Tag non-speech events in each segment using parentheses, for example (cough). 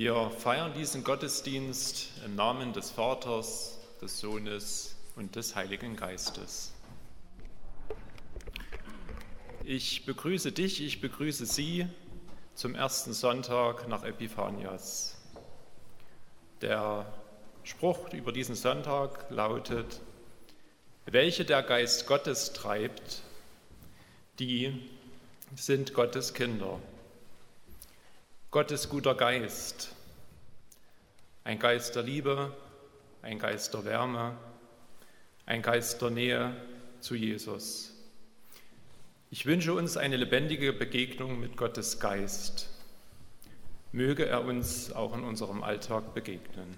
Wir feiern diesen Gottesdienst im Namen des Vaters, des Sohnes und des Heiligen Geistes. Ich begrüße dich, ich begrüße Sie zum ersten Sonntag nach Epiphanias. Der Spruch über diesen Sonntag lautet, welche der Geist Gottes treibt, die sind Gottes Kinder. Gottes guter Geist, ein Geist der Liebe, ein Geist der Wärme, ein Geist der Nähe zu Jesus. Ich wünsche uns eine lebendige Begegnung mit Gottes Geist. Möge er uns auch in unserem Alltag begegnen.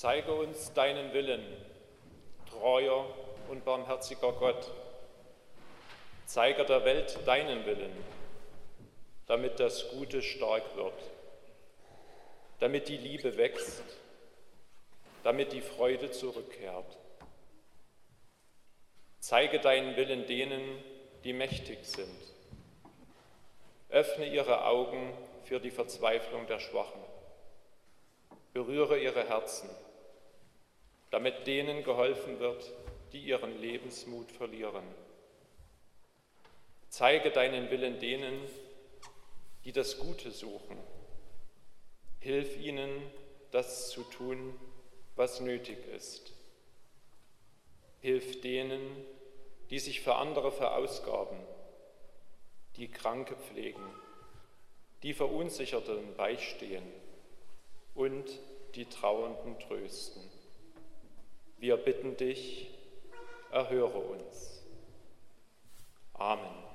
Zeige uns deinen Willen, treuer und barmherziger Gott. Zeige der Welt deinen Willen, damit das Gute stark wird, damit die Liebe wächst, damit die Freude zurückkehrt. Zeige deinen Willen denen, die mächtig sind. Öffne ihre Augen für die Verzweiflung der Schwachen. Berühre ihre Herzen damit denen geholfen wird, die ihren Lebensmut verlieren. Zeige deinen Willen denen, die das Gute suchen. Hilf ihnen, das zu tun, was nötig ist. Hilf denen, die sich für andere verausgaben, die Kranke pflegen, die Verunsicherten beistehen und die Trauernden trösten. Wir bitten dich, erhöre uns. Amen.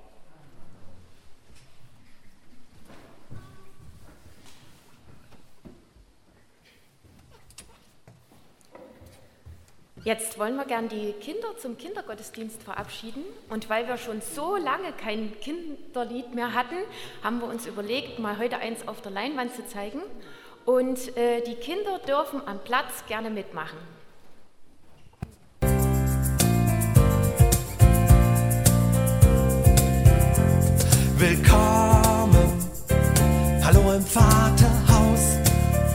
Jetzt wollen wir gern die Kinder zum Kindergottesdienst verabschieden. Und weil wir schon so lange kein Kinderlied mehr hatten, haben wir uns überlegt, mal heute eins auf der Leinwand zu zeigen. Und äh, die Kinder dürfen am Platz gerne mitmachen. Willkommen, hallo im Vaterhaus.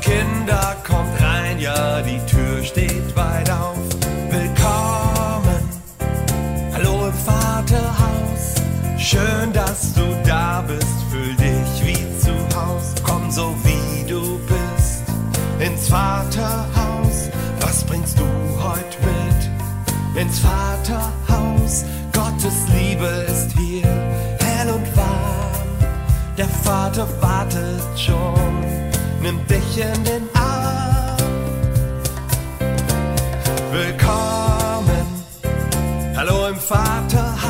Kinder, kommt rein, ja, die Tür steht weit auf. Schön, dass du da bist, fühl dich wie zu Haus. Komm so wie du bist ins Vaterhaus. Was bringst du heute mit ins Vaterhaus? Vater wartet schon, nimm dich in den Arm. Willkommen, hallo im Vaterhaus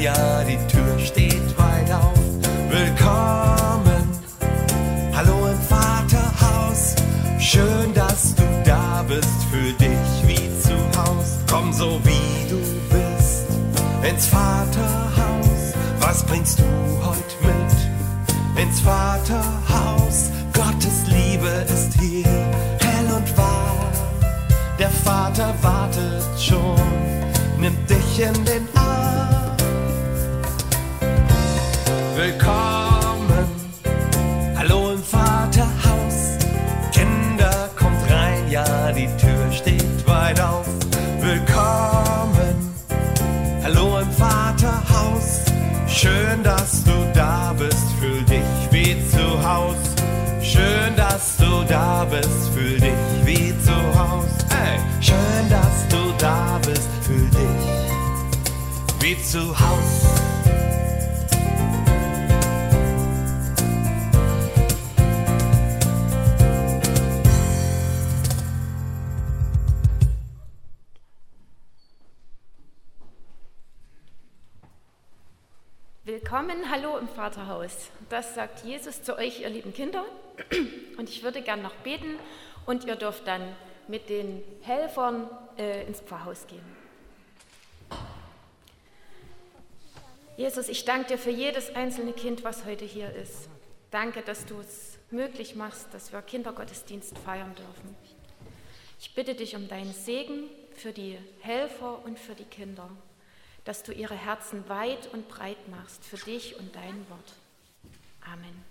ja, die Tür steht weit auf. Willkommen, hallo im Vaterhaus. Schön, dass du da bist, fühl dich wie zu Haus. Komm so wie du bist ins Vaterhaus. Bringst du heute mit ins Vaterhaus? Gottes Liebe ist hier, hell und wahr. Der Vater wartet schon, nimmt dich in den Arm. Da bist, fühl dich wie zu Haus. Hey, schön, dass du da bist, fühl dich wie zu Haus. Willkommen, hallo im Vaterhaus. Das sagt Jesus zu euch, ihr lieben Kinder. Und ich würde gern noch beten und ihr dürft dann mit den Helfern äh, ins Pfarrhaus gehen. Jesus, ich danke dir für jedes einzelne Kind, was heute hier ist. Danke, dass du es möglich machst, dass wir Kindergottesdienst feiern dürfen. Ich bitte dich um deinen Segen für die Helfer und für die Kinder dass du ihre Herzen weit und breit machst für dich und dein Wort. Amen.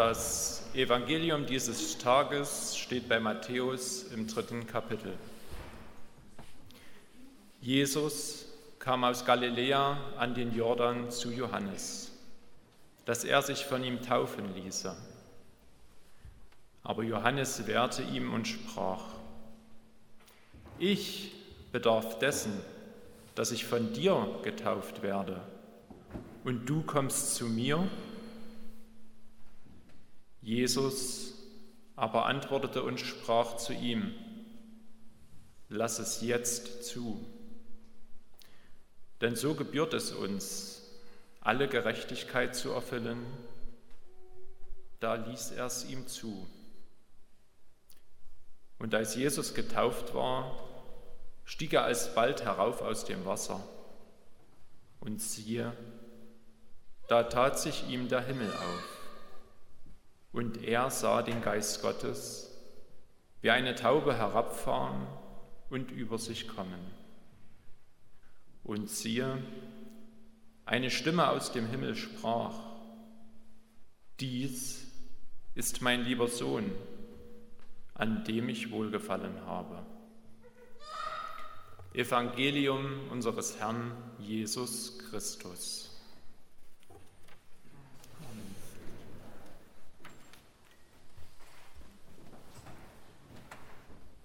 Das Evangelium dieses Tages steht bei Matthäus im dritten Kapitel. Jesus kam aus Galiläa an den Jordan zu Johannes, dass er sich von ihm taufen ließe. Aber Johannes wehrte ihm und sprach, ich bedarf dessen, dass ich von dir getauft werde, und du kommst zu mir? Jesus aber antwortete und sprach zu ihm, lass es jetzt zu. Denn so gebührt es uns, alle Gerechtigkeit zu erfüllen. Da ließ er es ihm zu. Und als Jesus getauft war, stieg er alsbald herauf aus dem Wasser. Und siehe, da tat sich ihm der Himmel auf und er sah den Geist Gottes wie eine Taube herabfahren und über sich kommen. Und siehe, eine Stimme aus dem Himmel sprach, dies ist mein lieber Sohn, an dem ich wohlgefallen habe. Evangelium unseres Herrn Jesus Christus.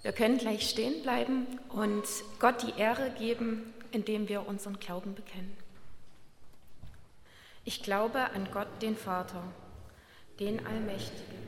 Wir können gleich stehen bleiben und Gott die Ehre geben, indem wir unseren Glauben bekennen. Ich glaube an Gott, den Vater, den Allmächtigen.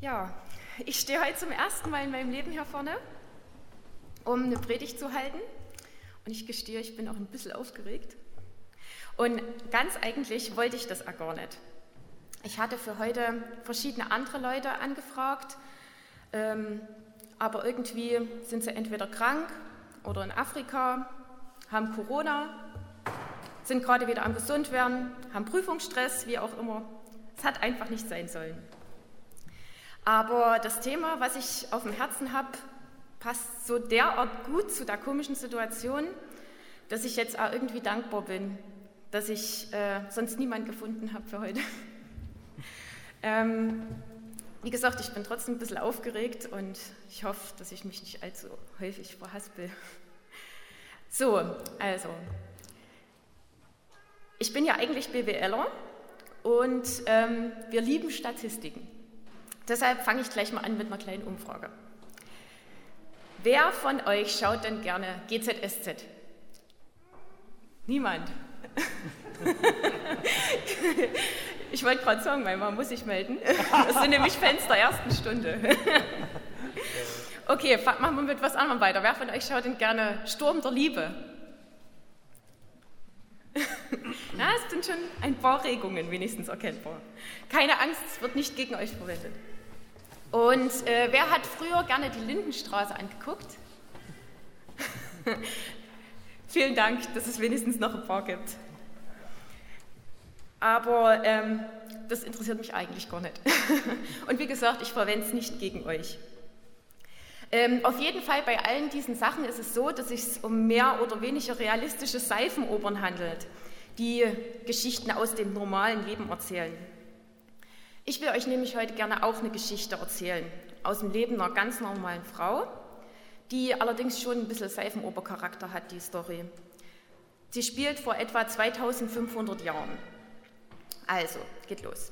Ja, ich stehe heute zum ersten Mal in meinem Leben hier vorne, um eine Predigt zu halten. Und ich gestehe, ich bin auch ein bisschen aufgeregt. Und ganz eigentlich wollte ich das auch gar nicht. Ich hatte für heute verschiedene andere Leute angefragt, ähm, aber irgendwie sind sie entweder krank oder in Afrika, haben Corona, sind gerade wieder am gesund werden, haben Prüfungsstress, wie auch immer. Es hat einfach nicht sein sollen. Aber das Thema, was ich auf dem Herzen habe, passt so derart gut zu der komischen Situation, dass ich jetzt auch irgendwie dankbar bin, dass ich äh, sonst niemand gefunden habe für heute. (laughs) ähm, wie gesagt, ich bin trotzdem ein bisschen aufgeregt und ich hoffe, dass ich mich nicht allzu häufig verhaspel. (laughs) So, also, ich bin ja eigentlich BWLer und ähm, wir lieben Statistiken. Deshalb fange ich gleich mal an mit einer kleinen Umfrage. Wer von euch schaut denn gerne GZSZ? Niemand. (laughs) ich wollte gerade sagen, meine Mama muss sich melden. Das sind nämlich Fans der ersten Stunde. Okay, machen wir mit was anderem weiter. Wer von euch schaut denn gerne Sturm der Liebe? Na, es sind schon ein paar Regungen wenigstens erkennbar. Keine Angst, es wird nicht gegen euch verwendet. Und äh, wer hat früher gerne die Lindenstraße angeguckt? (laughs) Vielen Dank, dass es wenigstens noch ein paar gibt. Aber ähm, das interessiert mich eigentlich gar nicht. (laughs) Und wie gesagt, ich verwende es nicht gegen euch. Ähm, auf jeden Fall bei allen diesen Sachen ist es so, dass es sich um mehr oder weniger realistische Seifenopern handelt, die Geschichten aus dem normalen Leben erzählen. Ich will euch nämlich heute gerne auch eine Geschichte erzählen aus dem Leben einer ganz normalen Frau, die allerdings schon ein bisschen Seifenopercharakter hat, die Story. Sie spielt vor etwa 2500 Jahren. Also, geht los.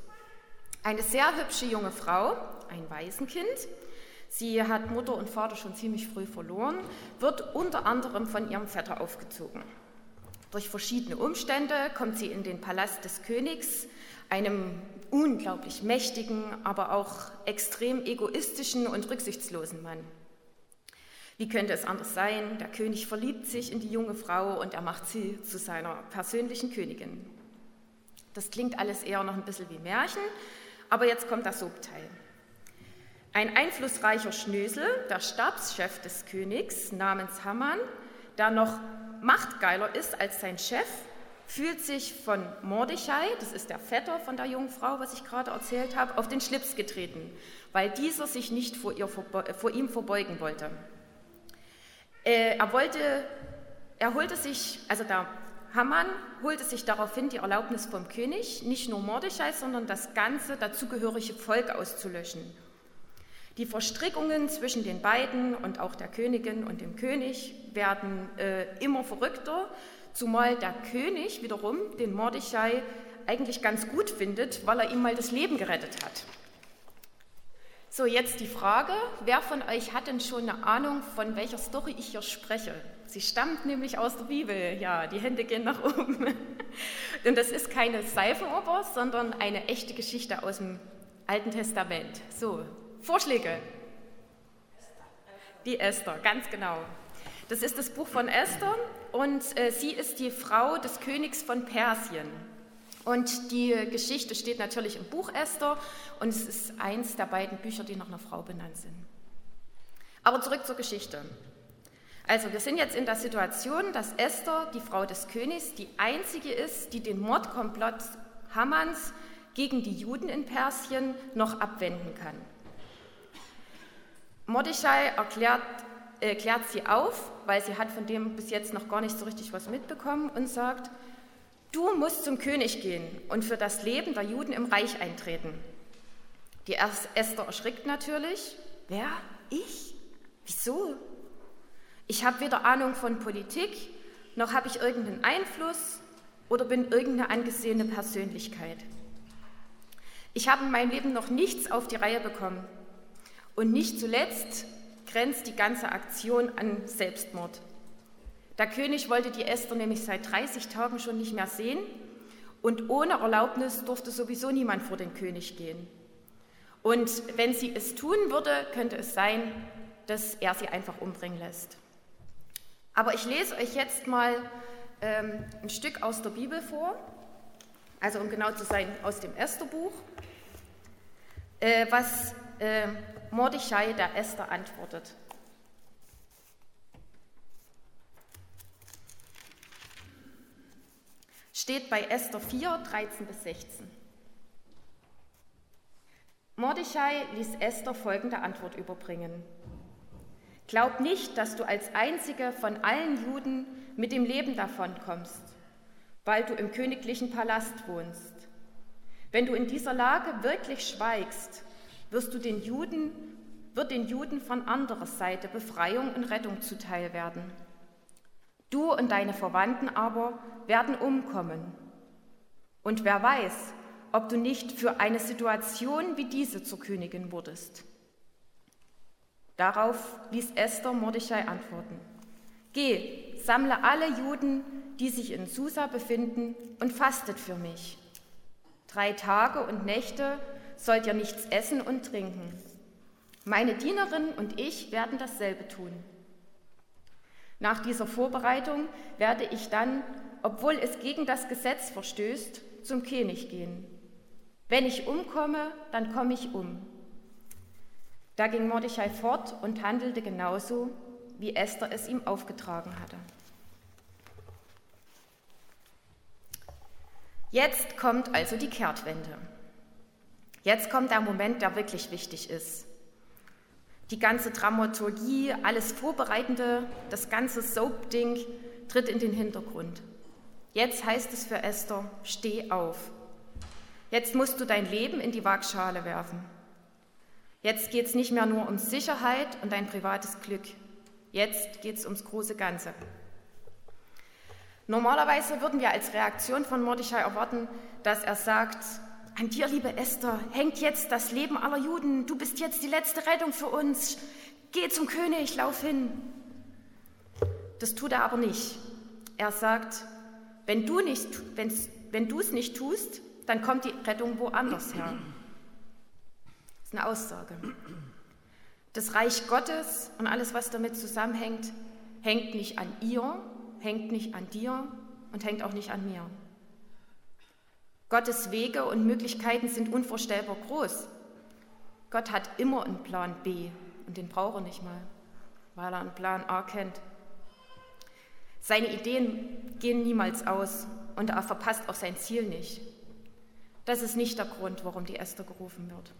Eine sehr hübsche junge Frau, ein Waisenkind, sie hat Mutter und Vater schon ziemlich früh verloren, wird unter anderem von ihrem Vetter aufgezogen. Durch verschiedene Umstände kommt sie in den Palast des Königs, einem unglaublich mächtigen, aber auch extrem egoistischen und rücksichtslosen Mann. Wie könnte es anders sein? Der König verliebt sich in die junge Frau und er macht sie zu seiner persönlichen Königin. Das klingt alles eher noch ein bisschen wie Märchen, aber jetzt kommt das Subteil. Ein einflussreicher Schnösel, der Stabschef des Königs namens Hammann, der noch machtgeiler ist als sein Chef, fühlt sich von Mordechai, das ist der Vetter von der jungen Frau, was ich gerade erzählt habe, auf den Schlips getreten, weil dieser sich nicht vor, ihr, vor ihm verbeugen wollte. Äh, er wollte, er holte sich, also der Haman holte sich daraufhin die Erlaubnis vom König, nicht nur Mordechai, sondern das ganze dazugehörige Volk auszulöschen. Die Verstrickungen zwischen den beiden und auch der Königin und dem König werden äh, immer verrückter, zumal der König wiederum den Mordechai eigentlich ganz gut findet, weil er ihm mal das Leben gerettet hat. So, jetzt die Frage, wer von euch hat denn schon eine Ahnung, von welcher Story ich hier spreche? Sie stammt nämlich aus der Bibel, ja, die Hände gehen nach oben. (laughs) Denn das ist keine Seifenoper, sondern eine echte Geschichte aus dem Alten Testament. So, Vorschläge? Die Esther, ganz genau. Das ist das Buch von Esther und äh, sie ist die Frau des Königs von Persien. Und die Geschichte steht natürlich im Buch Esther und es ist eins der beiden Bücher, die nach einer Frau benannt sind. Aber zurück zur Geschichte. Also wir sind jetzt in der Situation, dass Esther, die Frau des Königs, die einzige ist, die den Mordkomplott Hammans gegen die Juden in Persien noch abwenden kann. Mordechai erklärt, äh, klärt sie auf, weil sie hat von dem bis jetzt noch gar nicht so richtig was mitbekommen und sagt, du musst zum König gehen und für das Leben der Juden im Reich eintreten. Die Esther erschrickt natürlich. Wer? Ich? Wieso? Ich habe weder Ahnung von Politik, noch habe ich irgendeinen Einfluss oder bin irgendeine angesehene Persönlichkeit. Ich habe in meinem Leben noch nichts auf die Reihe bekommen. Und nicht zuletzt grenzt die ganze Aktion an Selbstmord. Der König wollte die Esther nämlich seit 30 Tagen schon nicht mehr sehen und ohne Erlaubnis durfte sowieso niemand vor den König gehen. Und wenn sie es tun würde, könnte es sein, dass er sie einfach umbringen lässt. Aber ich lese euch jetzt mal ähm, ein Stück aus der Bibel vor, also um genau zu sein, aus dem Estherbuch, äh, was äh, Mordechai der Esther antwortet. Steht bei Esther 4, 13 bis 16. Mordechai ließ Esther folgende Antwort überbringen. Glaub nicht, dass du als einzige von allen Juden mit dem Leben davonkommst, weil du im königlichen Palast wohnst. Wenn du in dieser Lage wirklich schweigst, wirst du den Juden, wird den Juden von anderer Seite Befreiung und Rettung zuteil werden. Du und deine Verwandten aber werden umkommen. Und wer weiß, ob du nicht für eine Situation wie diese zur Königin wurdest. Darauf ließ Esther Mordechai antworten. Geh, sammle alle Juden, die sich in Susa befinden, und fastet für mich. Drei Tage und Nächte sollt ihr nichts essen und trinken. Meine Dienerin und ich werden dasselbe tun. Nach dieser Vorbereitung werde ich dann, obwohl es gegen das Gesetz verstößt, zum König gehen. Wenn ich umkomme, dann komme ich um. Da ging Mordechai fort und handelte genauso, wie Esther es ihm aufgetragen hatte. Jetzt kommt also die Kehrtwende. Jetzt kommt der Moment, der wirklich wichtig ist. Die ganze Dramaturgie, alles Vorbereitende, das ganze Soap-Ding tritt in den Hintergrund. Jetzt heißt es für Esther, steh auf. Jetzt musst du dein Leben in die Waagschale werfen. Jetzt geht es nicht mehr nur um Sicherheit und dein privates Glück. Jetzt geht es ums große Ganze. Normalerweise würden wir als Reaktion von Mordechai erwarten, dass er sagt, an dir, liebe Esther, hängt jetzt das Leben aller Juden. Du bist jetzt die letzte Rettung für uns. Geh zum König, lauf hin. Das tut er aber nicht. Er sagt, wenn du nicht, wenn es nicht tust, dann kommt die Rettung woanders her ist eine Aussage. Das Reich Gottes und alles, was damit zusammenhängt, hängt nicht an ihr, hängt nicht an dir und hängt auch nicht an mir. Gottes Wege und Möglichkeiten sind unvorstellbar groß. Gott hat immer einen Plan B und den braucht er nicht mal, weil er einen Plan A kennt. Seine Ideen gehen niemals aus und er verpasst auch sein Ziel nicht. Das ist nicht der Grund, warum die Esther gerufen wird.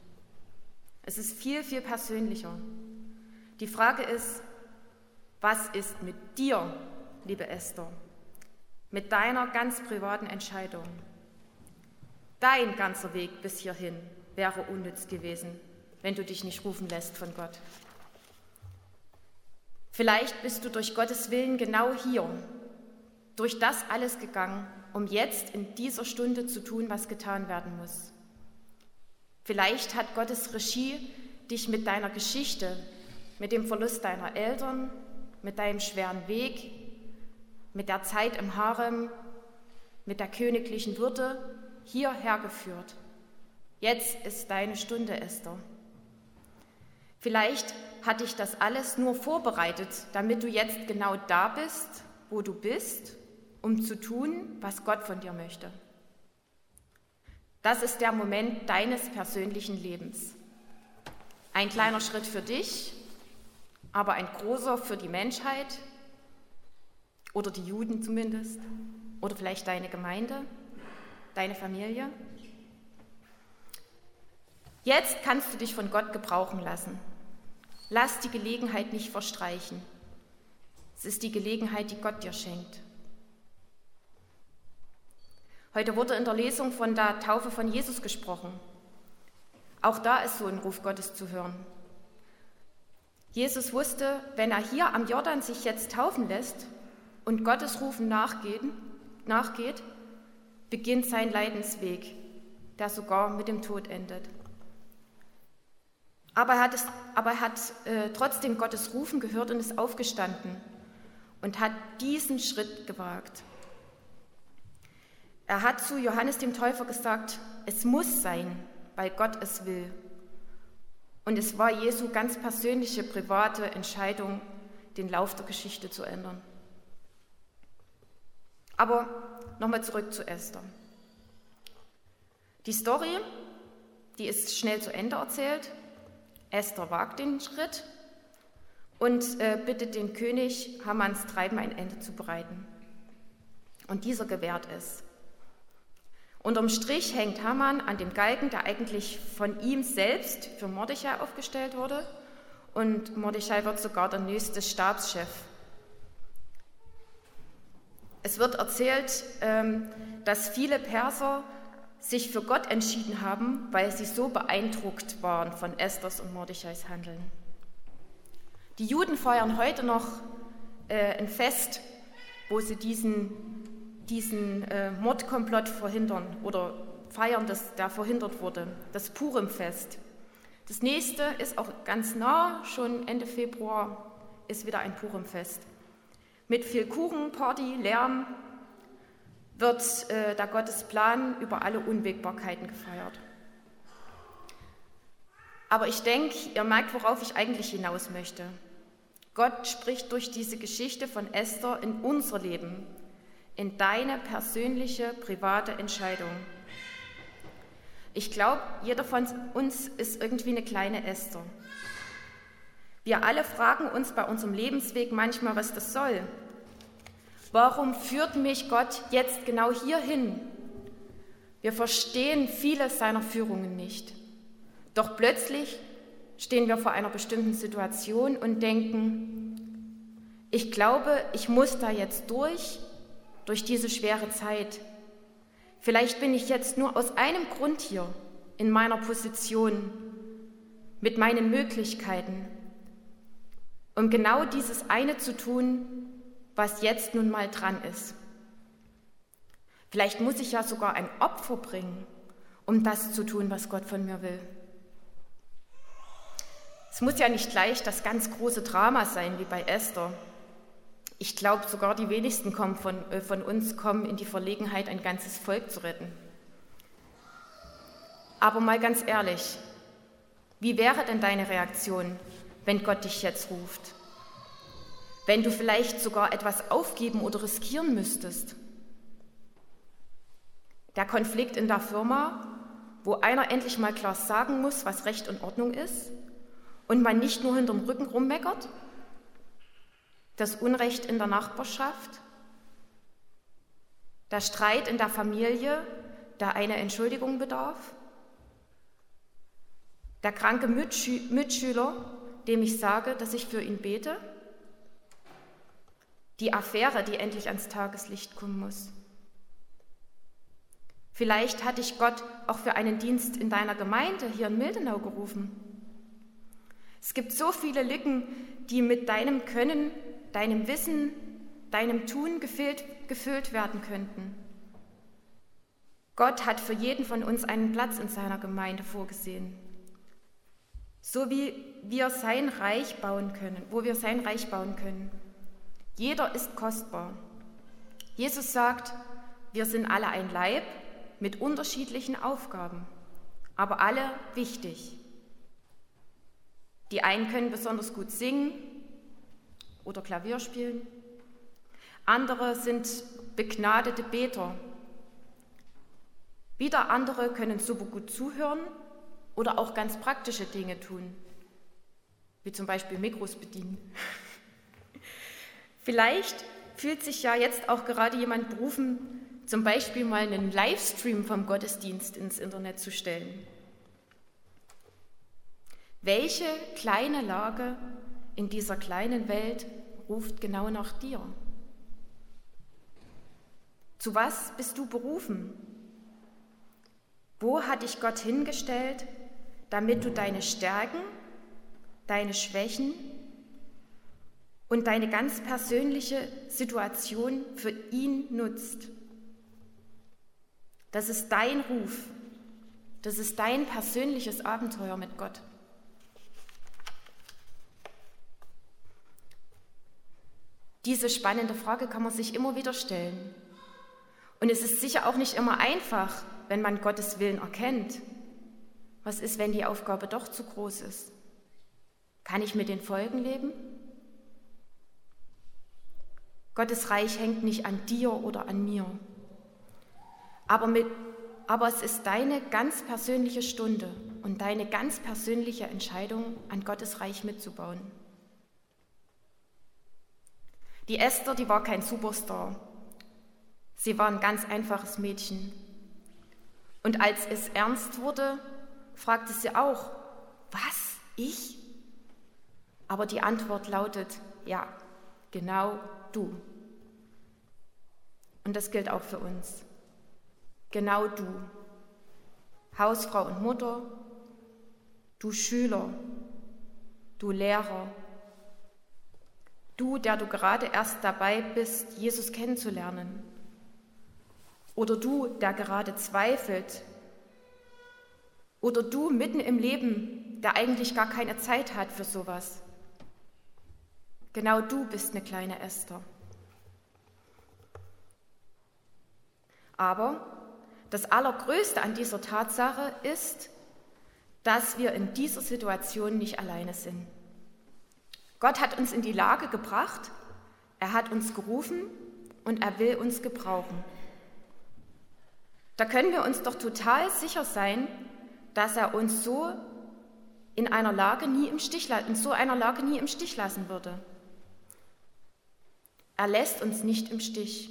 Es ist viel, viel persönlicher. Die Frage ist, was ist mit dir, liebe Esther, mit deiner ganz privaten Entscheidung? Dein ganzer Weg bis hierhin wäre unnütz gewesen, wenn du dich nicht rufen lässt von Gott. Vielleicht bist du durch Gottes Willen genau hier, durch das alles gegangen, um jetzt in dieser Stunde zu tun, was getan werden muss. Vielleicht hat Gottes Regie dich mit deiner Geschichte, mit dem Verlust deiner Eltern, mit deinem schweren Weg, mit der Zeit im Harem, mit der königlichen Würde hierher geführt. Jetzt ist deine Stunde, Esther. Vielleicht hat dich das alles nur vorbereitet, damit du jetzt genau da bist, wo du bist, um zu tun, was Gott von dir möchte. Das ist der Moment deines persönlichen Lebens. Ein kleiner Schritt für dich, aber ein großer für die Menschheit oder die Juden zumindest oder vielleicht deine Gemeinde, deine Familie. Jetzt kannst du dich von Gott gebrauchen lassen. Lass die Gelegenheit nicht verstreichen. Es ist die Gelegenheit, die Gott dir schenkt. Heute wurde in der Lesung von der Taufe von Jesus gesprochen. Auch da ist so ein Ruf Gottes zu hören. Jesus wusste, wenn er hier am Jordan sich jetzt taufen lässt und Gottes Rufen nachgeht, nachgeht beginnt sein Leidensweg, der sogar mit dem Tod endet. Aber er hat, es, aber er hat äh, trotzdem Gottes Rufen gehört und ist aufgestanden und hat diesen Schritt gewagt. Er hat zu Johannes dem Täufer gesagt, es muss sein, weil Gott es will. Und es war Jesu ganz persönliche, private Entscheidung, den Lauf der Geschichte zu ändern. Aber nochmal zurück zu Esther. Die Story, die ist schnell zu Ende erzählt Esther wagt den Schritt und äh, bittet den König, Hammans Treiben ein Ende zu bereiten. Und dieser gewährt es. Unterm Strich hängt Haman an dem Galgen, der eigentlich von ihm selbst für Mordechai aufgestellt wurde. Und Mordechai wird sogar der nächste Stabschef. Es wird erzählt, ähm, dass viele Perser sich für Gott entschieden haben, weil sie so beeindruckt waren von Esthers und Mordechais Handeln. Die Juden feiern heute noch äh, ein Fest, wo sie diesen, diesen äh, Mordkomplott verhindern oder feiern, dass der verhindert wurde, das Purimfest. Das nächste ist auch ganz nah, schon Ende Februar ist wieder ein Purimfest. Mit viel Kuchen, Party, Lärm, wird äh, der Gottesplan über alle Unwägbarkeiten gefeiert. Aber ich denke, ihr merkt, worauf ich eigentlich hinaus möchte. Gott spricht durch diese Geschichte von Esther in unser Leben, in deine persönliche, private Entscheidung. Ich glaube, jeder von uns ist irgendwie eine kleine Esther. Wir alle fragen uns bei unserem Lebensweg manchmal, was das soll, Warum führt mich Gott jetzt genau hierhin? Wir verstehen viele seiner Führungen nicht. Doch plötzlich stehen wir vor einer bestimmten Situation und denken, ich glaube, ich muss da jetzt durch, durch diese schwere Zeit. Vielleicht bin ich jetzt nur aus einem Grund hier, in meiner Position, mit meinen Möglichkeiten, um genau dieses eine zu tun, was jetzt nun mal dran ist. Vielleicht muss ich ja sogar ein Opfer bringen, um das zu tun, was Gott von mir will. Es muss ja nicht gleich das ganz große Drama sein wie bei Esther. Ich glaube, sogar die wenigsten von, äh, von uns kommen in die Verlegenheit, ein ganzes Volk zu retten. Aber mal ganz ehrlich, wie wäre denn deine Reaktion, wenn Gott dich jetzt ruft? wenn du vielleicht sogar etwas aufgeben oder riskieren müsstest. Der Konflikt in der Firma, wo einer endlich mal klar sagen muss, was Recht und Ordnung ist und man nicht nur hinterm Rücken rummeckert. Das Unrecht in der Nachbarschaft, Der Streit in der Familie, der eine Entschuldigung bedarf? Der kranke Mitschü Mitschüler, dem ich sage, dass ich für ihn bete? Die Affäre, die endlich ans Tageslicht kommen muss? Vielleicht hat dich Gott auch für einen Dienst in deiner Gemeinde hier in Mildenau gerufen. Es gibt so viele Lücken, die mit deinem Können, deinem Wissen, deinem Tun gefüllt, gefüllt werden könnten. Gott hat für jeden von uns einen Platz in seiner Gemeinde vorgesehen. So wie wir sein Reich bauen können, wo wir sein Reich bauen können. Jeder ist kostbar. Jesus sagt, wir sind alle ein Leib mit unterschiedlichen Aufgaben, aber alle wichtig. Die einen können besonders gut singen oder Klavier spielen. Andere sind begnadete Beter. Wieder andere können super gut zuhören oder auch ganz praktische Dinge tun, wie zum Beispiel Mikros bedienen. (laughs) Vielleicht fühlt sich ja jetzt auch gerade jemand berufen, zum Beispiel mal einen Livestream vom Gottesdienst ins Internet zu stellen. Welche kleine Lage in dieser kleinen Welt ruft genau nach dir? Zu was bist du berufen? Wo hat dich Gott hingestellt, damit du deine Stärken, deine Schwächen und deine ganz persönliche Situation für ihn nutzt? Das ist dein Ruf, das ist dein persönliches Abenteuer mit Gott. Diese spannende Frage kann man sich immer wieder stellen. Und es ist sicher auch nicht immer einfach, wenn man Gottes Willen erkennt. Was ist, wenn die Aufgabe doch zu groß ist? Kann ich mit den Folgen leben? Gottes Reich hängt nicht an dir oder an mir. Aber, mit, aber es ist deine ganz persönliche Stunde und deine ganz persönliche Entscheidung, an Gottes Reich mitzubauen. Die Esther, die war kein Superstar. Sie war ein ganz einfaches Mädchen. Und als es ernst wurde, fragte sie auch, was, ich? Aber die Antwort lautet, ja, genau du. Und das gilt auch für uns. Genau du. Hausfrau und Mutter, du Schüler, du Lehrer, Du, der du gerade erst dabei bist, Jesus kennenzulernen. Oder du, der gerade zweifelt. Oder du mitten im Leben, der eigentlich gar keine Zeit hat für sowas. Genau du bist eine kleine Esther. Aber das Allergrößte an dieser Tatsache ist, dass wir in dieser Situation nicht alleine sind. Gott hat uns in die Lage gebracht, er hat uns gerufen und er will uns gebrauchen. Da können wir uns doch total sicher sein, dass er uns so in einer Lage nie im Stich, in so einer Lage nie im Stich lassen würde. Er lässt uns nicht im Stich,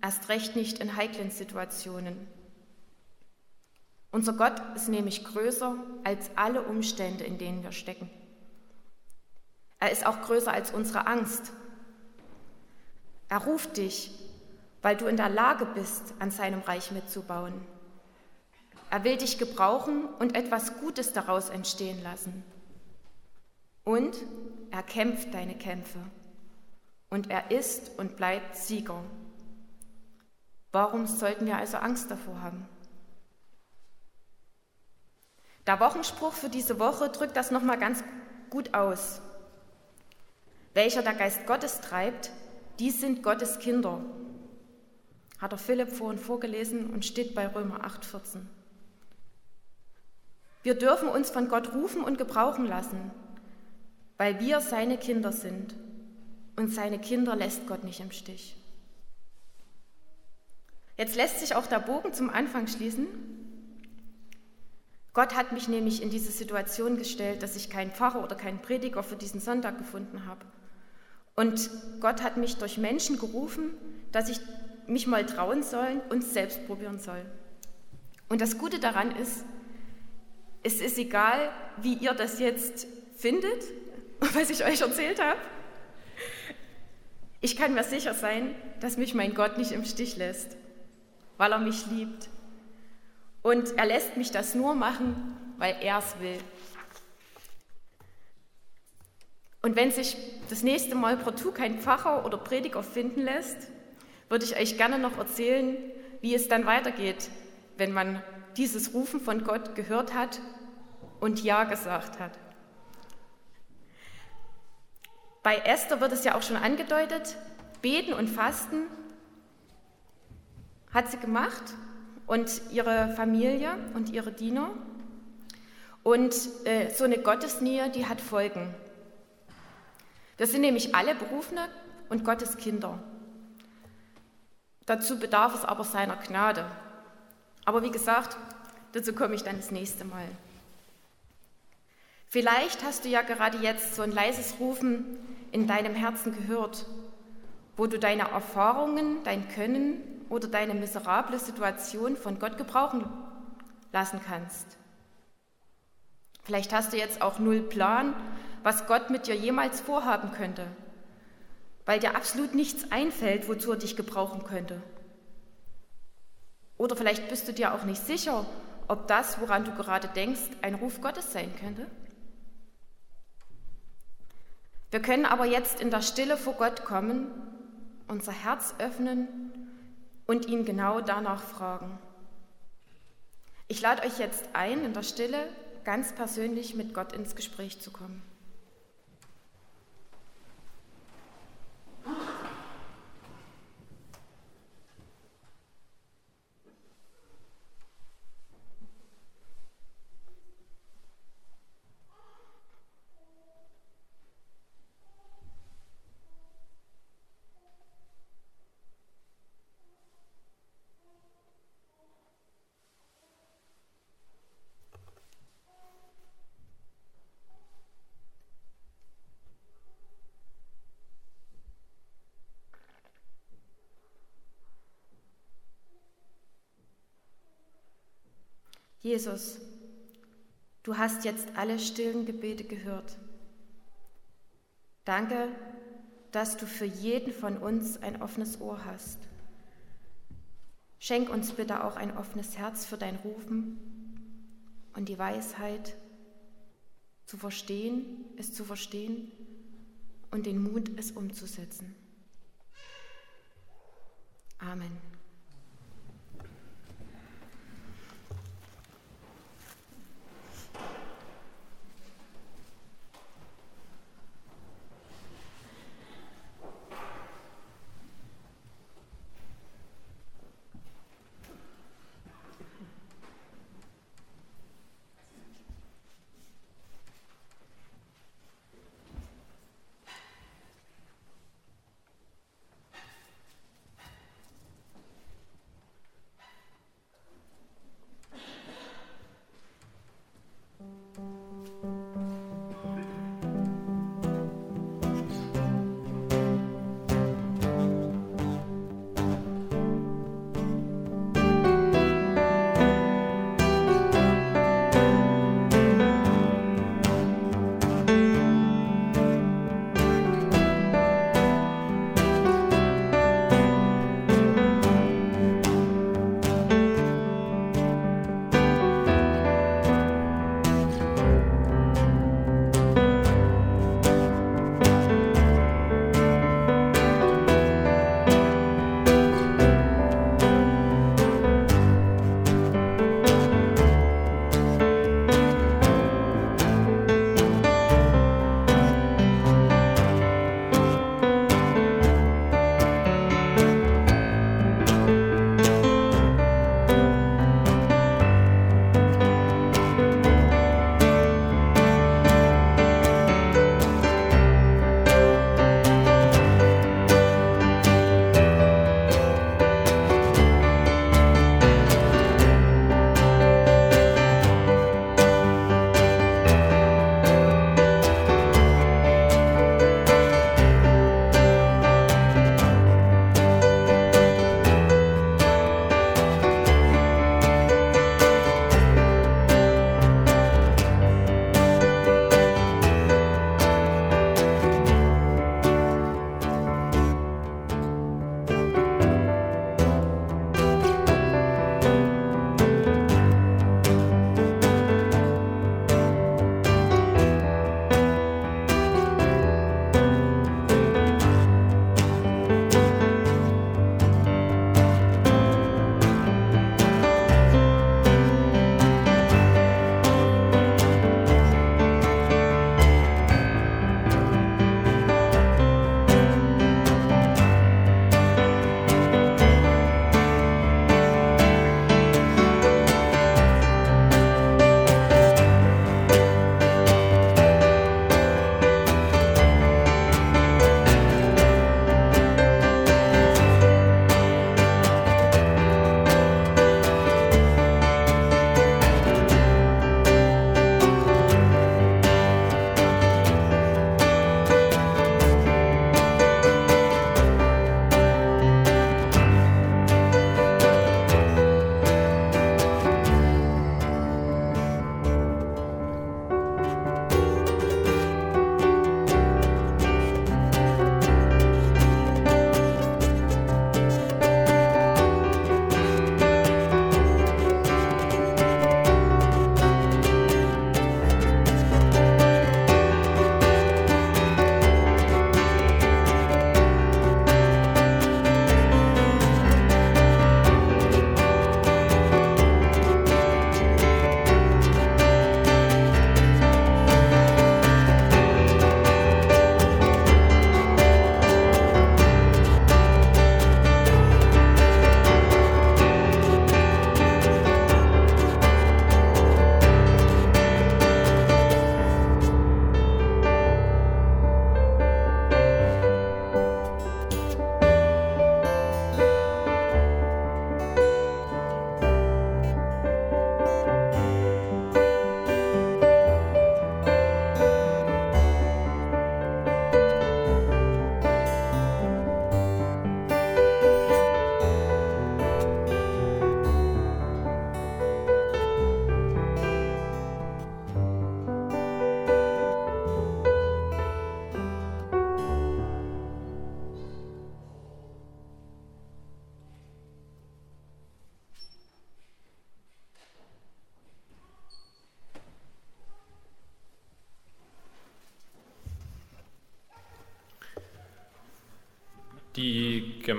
erst recht nicht in heiklen Situationen. Unser Gott ist nämlich größer als alle Umstände, in denen wir stecken. Er ist auch größer als unsere Angst. Er ruft dich, weil du in der Lage bist, an seinem Reich mitzubauen. Er will dich gebrauchen und etwas Gutes daraus entstehen lassen. Und er kämpft deine Kämpfe. Und er ist und bleibt Sieger. Warum sollten wir also Angst davor haben? Der Wochenspruch für diese Woche drückt das nochmal ganz gut aus welcher der Geist Gottes treibt, die sind Gottes Kinder. Hat der Philipp vorhin vorgelesen und steht bei Römer 8,14. Wir dürfen uns von Gott rufen und gebrauchen lassen, weil wir seine Kinder sind. Und seine Kinder lässt Gott nicht im Stich. Jetzt lässt sich auch der Bogen zum Anfang schließen. Gott hat mich nämlich in diese Situation gestellt, dass ich keinen Pfarrer oder keinen Prediger für diesen Sonntag gefunden habe. Und Gott hat mich durch Menschen gerufen, dass ich mich mal trauen soll und selbst probieren soll. Und das Gute daran ist, es ist egal, wie ihr das jetzt findet, (laughs) was ich euch erzählt habe. Ich kann mir sicher sein, dass mich mein Gott nicht im Stich lässt, weil er mich liebt. Und er lässt mich das nur machen, weil er es will. Und wenn sich das nächste Mal partout kein Pfarrer oder Prediger finden lässt, würde ich euch gerne noch erzählen, wie es dann weitergeht, wenn man dieses Rufen von Gott gehört hat und Ja gesagt hat. Bei Esther wird es ja auch schon angedeutet, beten und fasten hat sie gemacht und ihre Familie und ihre Diener. Und äh, so eine Gottesnähe, die hat Folgen. Wir sind nämlich alle Berufene und Gottes Kinder. Dazu bedarf es aber seiner Gnade. Aber wie gesagt, dazu komme ich dann das nächste Mal. Vielleicht hast du ja gerade jetzt so ein leises Rufen in deinem Herzen gehört, wo du deine Erfahrungen, dein Können oder deine miserable Situation von Gott gebrauchen lassen kannst. Vielleicht hast du jetzt auch null Plan, was Gott mit dir jemals vorhaben könnte, weil dir absolut nichts einfällt, wozu er dich gebrauchen könnte. Oder vielleicht bist du dir auch nicht sicher, ob das, woran du gerade denkst, ein Ruf Gottes sein könnte. Wir können aber jetzt in der Stille vor Gott kommen, unser Herz öffnen und ihn genau danach fragen. Ich lade euch jetzt ein, in der Stille ganz persönlich mit Gott ins Gespräch zu kommen. Jesus, du hast jetzt alle stillen Gebete gehört. Danke, dass du für jeden von uns ein offenes Ohr hast. Schenk uns bitte auch ein offenes Herz für dein Rufen und die Weisheit zu verstehen, es zu verstehen und den Mut, es umzusetzen. Amen.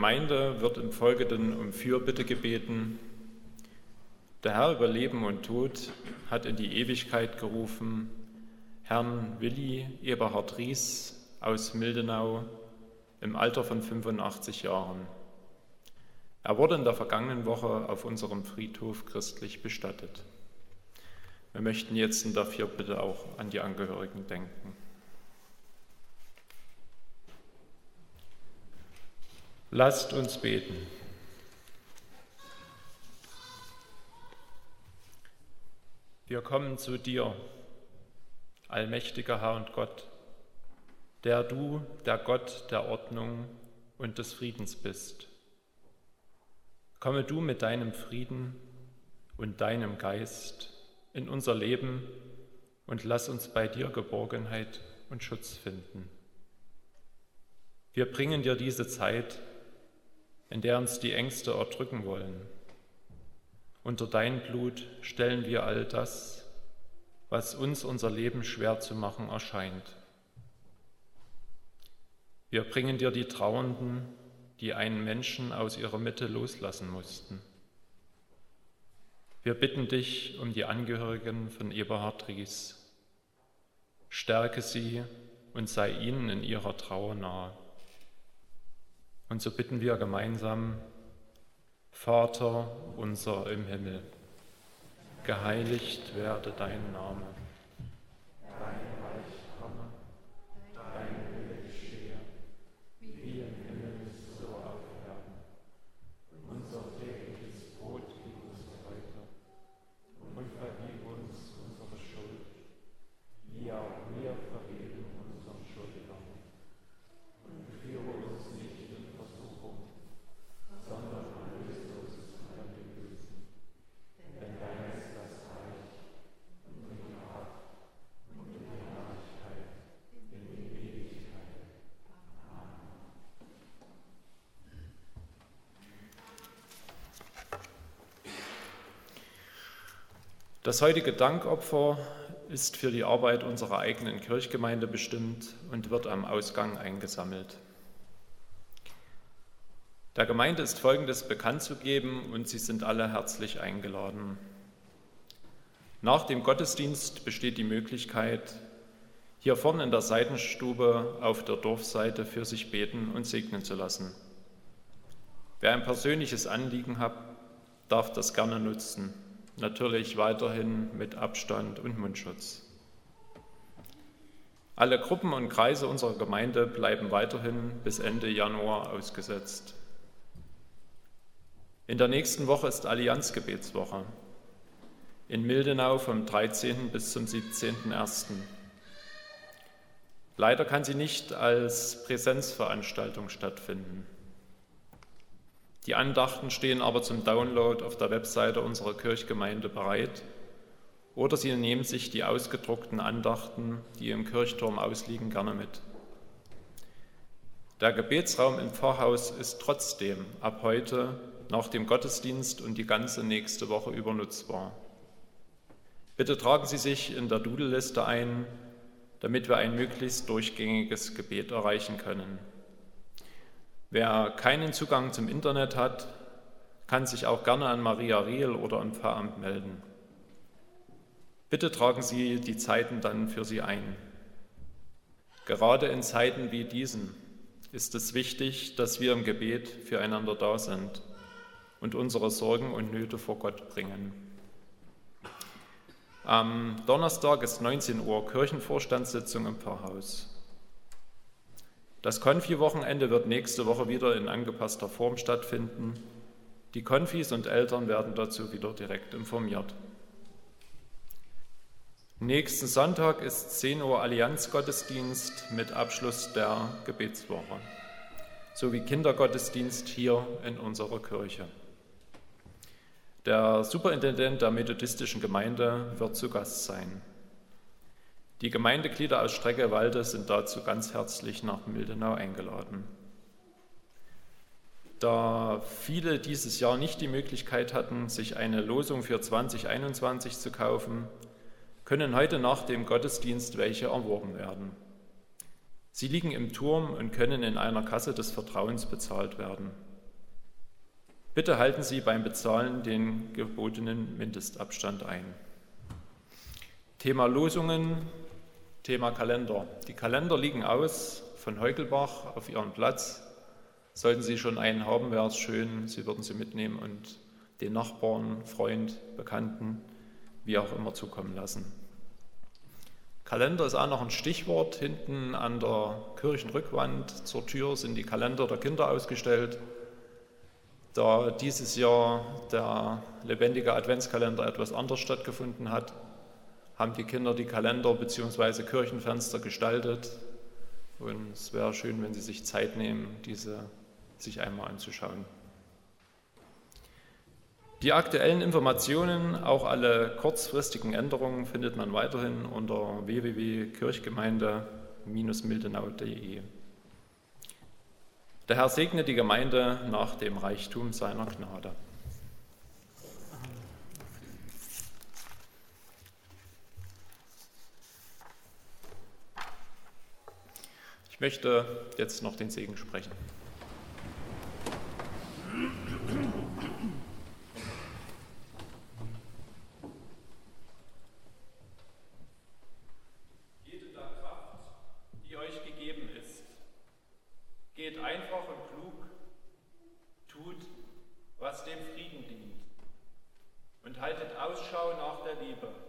Gemeinde wird im Folgenden um Fürbitte gebeten. Der Herr über Leben und Tod hat in die Ewigkeit gerufen Herrn Willi Eberhard Ries aus Mildenau im Alter von 85 Jahren. Er wurde in der vergangenen Woche auf unserem Friedhof christlich bestattet. Wir möchten jetzt in der Fürbitte auch an die Angehörigen denken. Lasst uns beten. Wir kommen zu dir, allmächtiger Herr und Gott, der du der Gott der Ordnung und des Friedens bist. Komme du mit deinem Frieden und deinem Geist in unser Leben und lass uns bei dir Geborgenheit und Schutz finden. Wir bringen dir diese Zeit, in der uns die Ängste erdrücken wollen. Unter dein Blut stellen wir all das, was uns unser Leben schwer zu machen erscheint. Wir bringen dir die Trauernden, die einen Menschen aus ihrer Mitte loslassen mussten. Wir bitten dich um die Angehörigen von Eberhard Ries. Stärke sie und sei ihnen in ihrer Trauer nahe. Und so bitten wir gemeinsam, Vater unser im Himmel, geheiligt werde dein Name Das heutige Dankopfer ist für die Arbeit unserer eigenen Kirchgemeinde bestimmt und wird am Ausgang eingesammelt. Der Gemeinde ist Folgendes bekannt zu geben und Sie sind alle herzlich eingeladen. Nach dem Gottesdienst besteht die Möglichkeit, hier vorne in der Seitenstube auf der Dorfseite für sich beten und segnen zu lassen. Wer ein persönliches Anliegen hat, darf das gerne nutzen natürlich weiterhin mit Abstand und Mundschutz. Alle Gruppen und Kreise unserer Gemeinde bleiben weiterhin bis Ende Januar ausgesetzt. In der nächsten Woche ist Allianzgebetswoche. In Mildenau vom 13. bis zum 17.01. Leider kann sie nicht als Präsenzveranstaltung stattfinden. Die Andachten stehen aber zum Download auf der Webseite unserer Kirchgemeinde bereit oder Sie nehmen sich die ausgedruckten Andachten, die im Kirchturm ausliegen, gerne mit. Der Gebetsraum im Pfarrhaus ist trotzdem ab heute nach dem Gottesdienst und die ganze nächste Woche über nutzbar. Bitte tragen Sie sich in der Dudelliste ein, damit wir ein möglichst durchgängiges Gebet erreichen können. Wer keinen Zugang zum Internet hat, kann sich auch gerne an Maria Riel oder im Pfarramt melden. Bitte tragen Sie die Zeiten dann für Sie ein. Gerade in Zeiten wie diesen ist es wichtig, dass wir im Gebet füreinander da sind und unsere Sorgen und Nöte vor Gott bringen. Am Donnerstag ist 19 Uhr Kirchenvorstandssitzung im Pfarrhaus. Das Konfi-Wochenende wird nächste Woche wieder in angepasster Form stattfinden. Die Konfis und Eltern werden dazu wieder direkt informiert. Nächsten Sonntag ist 10 Uhr Allianzgottesdienst mit Abschluss der Gebetswoche sowie Kindergottesdienst hier in unserer Kirche. Der Superintendent der methodistischen Gemeinde wird zu Gast sein. Die Gemeindeglieder aus Streckewalde sind dazu ganz herzlich nach Mildenau eingeladen. Da viele dieses Jahr nicht die Möglichkeit hatten, sich eine Losung für 2021 zu kaufen, können heute nach dem Gottesdienst welche erworben werden. Sie liegen im Turm und können in einer Kasse des Vertrauens bezahlt werden. Bitte halten Sie beim Bezahlen den gebotenen Mindestabstand ein. Thema Losungen, Thema Kalender. Die Kalender liegen aus von Heugelbach auf ihren Platz. Sollten Sie schon einen haben, wäre es schön, Sie würden sie mitnehmen und den Nachbarn, Freund, Bekannten, wie auch immer zukommen lassen. Kalender ist auch noch ein Stichwort. Hinten an der Kirchenrückwand zur Tür sind die Kalender der Kinder ausgestellt. Da dieses Jahr der lebendige Adventskalender etwas anders stattgefunden hat, haben die Kinder die Kalender bzw. Kirchenfenster gestaltet. Und es wäre schön, wenn Sie sich Zeit nehmen, diese sich einmal anzuschauen. Die aktuellen Informationen, auch alle kurzfristigen Änderungen, findet man weiterhin unter www.kirchgemeinde-mildenau.de. Der Herr segne die Gemeinde nach dem Reichtum seiner Gnade. Ich möchte jetzt noch den Segen sprechen. Jede der Kraft, die euch gegeben ist, geht einfach und klug, tut, was dem Frieden dient und haltet Ausschau nach der Liebe.